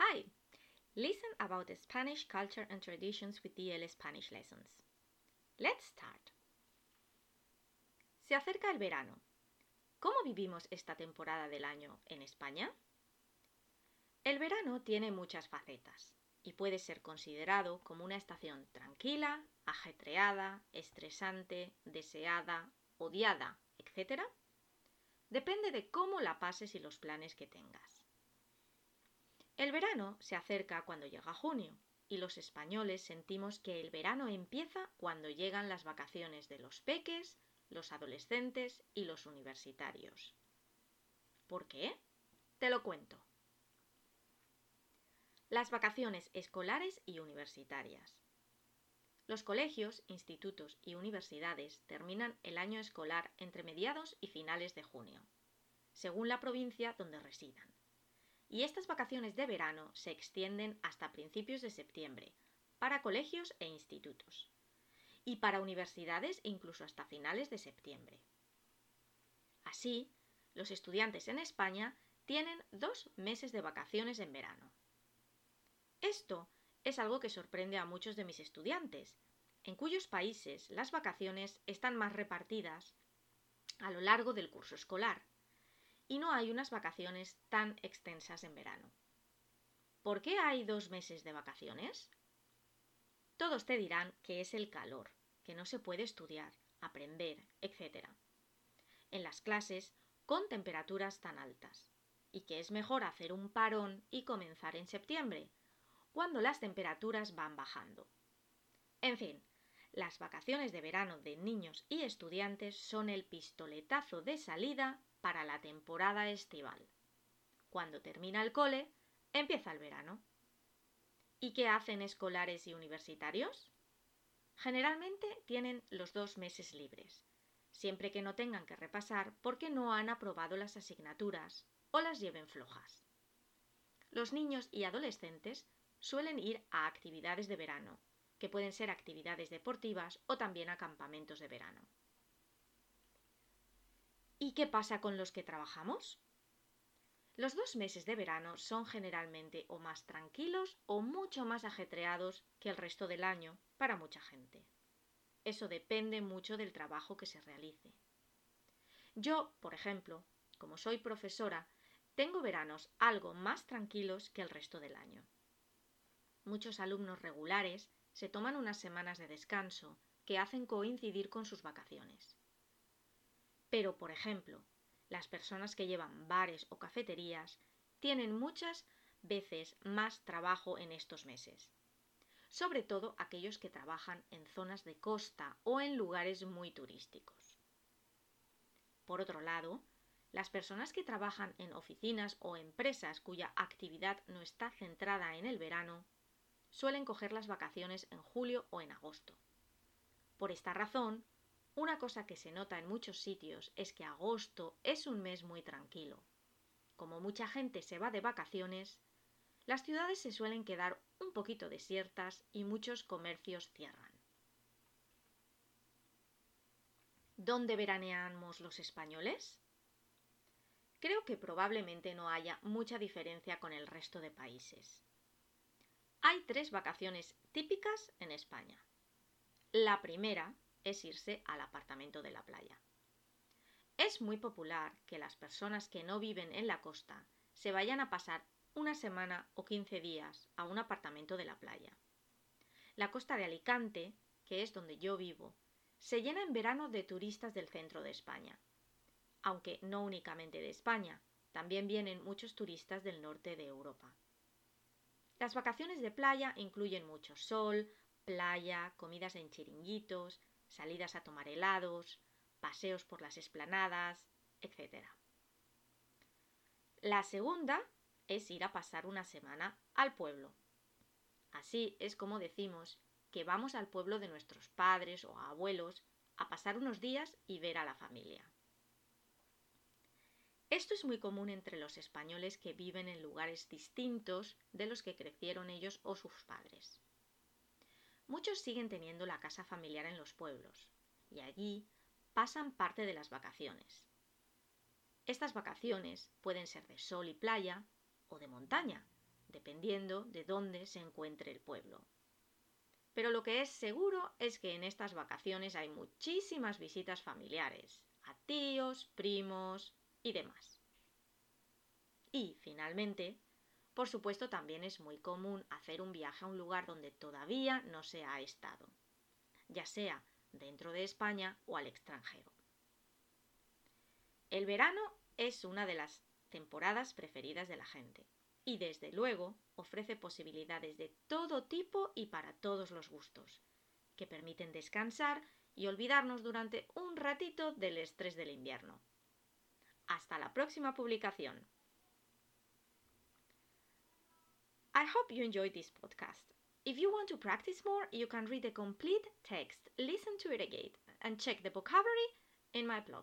Hi! Listen about the Spanish culture and traditions with DL Spanish lessons. Let's start. Se acerca el verano. ¿Cómo vivimos esta temporada del año en España? El verano tiene muchas facetas y puede ser considerado como una estación tranquila, ajetreada, estresante, deseada, odiada, etc. Depende de cómo la pases y los planes que tengas. El verano se acerca cuando llega junio y los españoles sentimos que el verano empieza cuando llegan las vacaciones de los peques, los adolescentes y los universitarios. ¿Por qué? Te lo cuento. Las vacaciones escolares y universitarias. Los colegios, institutos y universidades terminan el año escolar entre mediados y finales de junio, según la provincia donde residan y estas vacaciones de verano se extienden hasta principios de septiembre para colegios e institutos y para universidades incluso hasta finales de septiembre. Así, los estudiantes en España tienen dos meses de vacaciones en verano. Esto es algo que sorprende a muchos de mis estudiantes, en cuyos países las vacaciones están más repartidas a lo largo del curso escolar y no hay unas vacaciones tan extensas en verano. ¿Por qué hay dos meses de vacaciones? Todos te dirán que es el calor, que no se puede estudiar, aprender, etc. En las clases con temperaturas tan altas, y que es mejor hacer un parón y comenzar en septiembre, cuando las temperaturas van bajando. En fin, las vacaciones de verano de niños y estudiantes son el pistoletazo de salida para la temporada estival. Cuando termina el cole, empieza el verano. ¿Y qué hacen escolares y universitarios? Generalmente tienen los dos meses libres, siempre que no tengan que repasar porque no han aprobado las asignaturas o las lleven flojas. Los niños y adolescentes suelen ir a actividades de verano, que pueden ser actividades deportivas o también a campamentos de verano. ¿Y qué pasa con los que trabajamos? Los dos meses de verano son generalmente o más tranquilos o mucho más ajetreados que el resto del año para mucha gente. Eso depende mucho del trabajo que se realice. Yo, por ejemplo, como soy profesora, tengo veranos algo más tranquilos que el resto del año. Muchos alumnos regulares se toman unas semanas de descanso que hacen coincidir con sus vacaciones. Pero, por ejemplo, las personas que llevan bares o cafeterías tienen muchas veces más trabajo en estos meses, sobre todo aquellos que trabajan en zonas de costa o en lugares muy turísticos. Por otro lado, las personas que trabajan en oficinas o empresas cuya actividad no está centrada en el verano suelen coger las vacaciones en julio o en agosto. Por esta razón, una cosa que se nota en muchos sitios es que agosto es un mes muy tranquilo. Como mucha gente se va de vacaciones, las ciudades se suelen quedar un poquito desiertas y muchos comercios cierran. ¿Dónde veraneamos los españoles? Creo que probablemente no haya mucha diferencia con el resto de países. Hay tres vacaciones típicas en España. La primera es irse al apartamento de la playa. Es muy popular que las personas que no viven en la costa se vayan a pasar una semana o 15 días a un apartamento de la playa. La costa de Alicante, que es donde yo vivo, se llena en verano de turistas del centro de España. Aunque no únicamente de España, también vienen muchos turistas del norte de Europa. Las vacaciones de playa incluyen mucho sol, playa, comidas en chiringuitos, salidas a tomar helados, paseos por las esplanadas, etc. La segunda es ir a pasar una semana al pueblo. Así es como decimos que vamos al pueblo de nuestros padres o abuelos a pasar unos días y ver a la familia. Esto es muy común entre los españoles que viven en lugares distintos de los que crecieron ellos o sus padres. Muchos siguen teniendo la casa familiar en los pueblos, y allí pasan parte de las vacaciones. Estas vacaciones pueden ser de sol y playa o de montaña, dependiendo de dónde se encuentre el pueblo. Pero lo que es seguro es que en estas vacaciones hay muchísimas visitas familiares, a tíos, primos y demás. Y, finalmente, por supuesto también es muy común hacer un viaje a un lugar donde todavía no se ha estado, ya sea dentro de España o al extranjero. El verano es una de las temporadas preferidas de la gente y desde luego ofrece posibilidades de todo tipo y para todos los gustos, que permiten descansar y olvidarnos durante un ratito del estrés del invierno. Hasta la próxima publicación. I hope you enjoyed this podcast. If you want to practice more, you can read the complete text, listen to it again, and check the vocabulary in my blog.